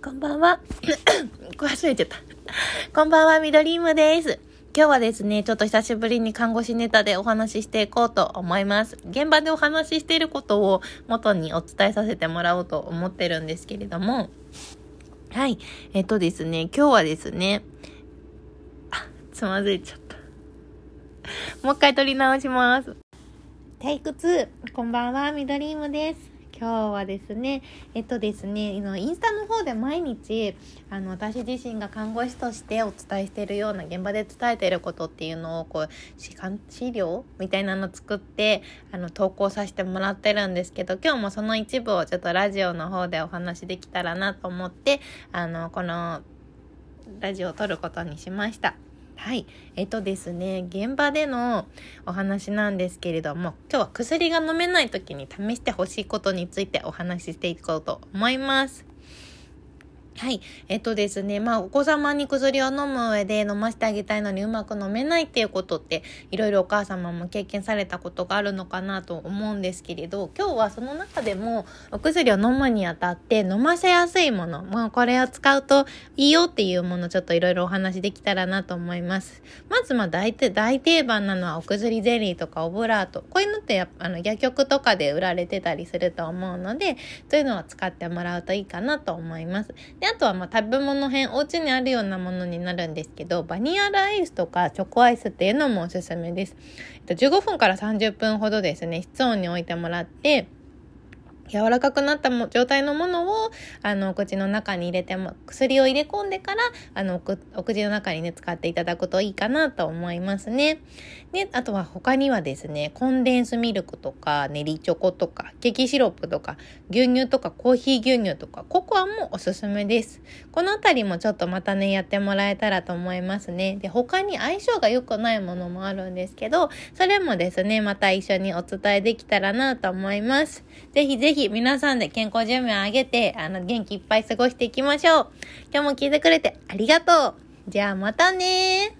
こんばんは。これ忘れちゃった。こんばんは、ミドリームです。今日はですね、ちょっと久しぶりに看護師ネタでお話ししていこうと思います。現場でお話ししていることを元にお伝えさせてもらおうと思ってるんですけれども、はい。えっとですね、今日はですね、あ、つまずいちゃった。もう一回撮り直します。テイク2、こんばんは、ミドリームです。今日はですね、えっとですね、インスタの方で毎日、あの、私自身が看護師としてお伝えしているような、現場で伝えていることっていうのを、こう、資料みたいなの作って、あの、投稿させてもらってるんですけど、今日もその一部をちょっとラジオの方でお話できたらなと思って、あの、この、ラジオを撮ることにしました。はい。えっとですね、現場でのお話なんですけれども、今日は薬が飲めない時に試してほしいことについてお話ししていこうと思います。はい。えっとですね、まあ、お子様に薬を飲む上で飲ませてあげたいのにうまく飲めないっていうことって、いろいろお母様も経験されたことがあるのかなと思うんですけれど、今日はその中でも、お薬を飲むにあたって飲ませやすいもの、まあ、これを使うといいよっていうもの、ちょっといろいろお話できたらなと思います。まず、まあ、大体、大定番なのはお薬ゼリーとかオブラート。こういうのってやあの、薬局とかで売られてたりすると思うので、そういうのは使ってもらうといいかなと思います。で、あとはまあ食べ物編、お家にあるようなものになるんですけど、バニラアイスとかチョコアイスっていうのもおすすめです。15分から30分ほどですね、室温に置いてもらって、柔らかくなったも状態のものを、あの、お口の中に入れても、薬を入れ込んでから、あの、お口の中にね、使っていただくといいかなと思いますね。で、あとは他にはですね、コンデンスミルクとか、練りチョコとか、ケーキシロップとか、牛乳とか、コーヒー牛乳とか、ココアもおすすめです。このあたりもちょっとまたね、やってもらえたらと思いますね。で、他に相性が良くないものもあるんですけど、それもですね、また一緒にお伝えできたらなと思います。ぜひぜひ皆さんで健康寿命を上げて、あの、元気いっぱい過ごしていきましょう。今日も聞いてくれてありがとう。じゃあまたね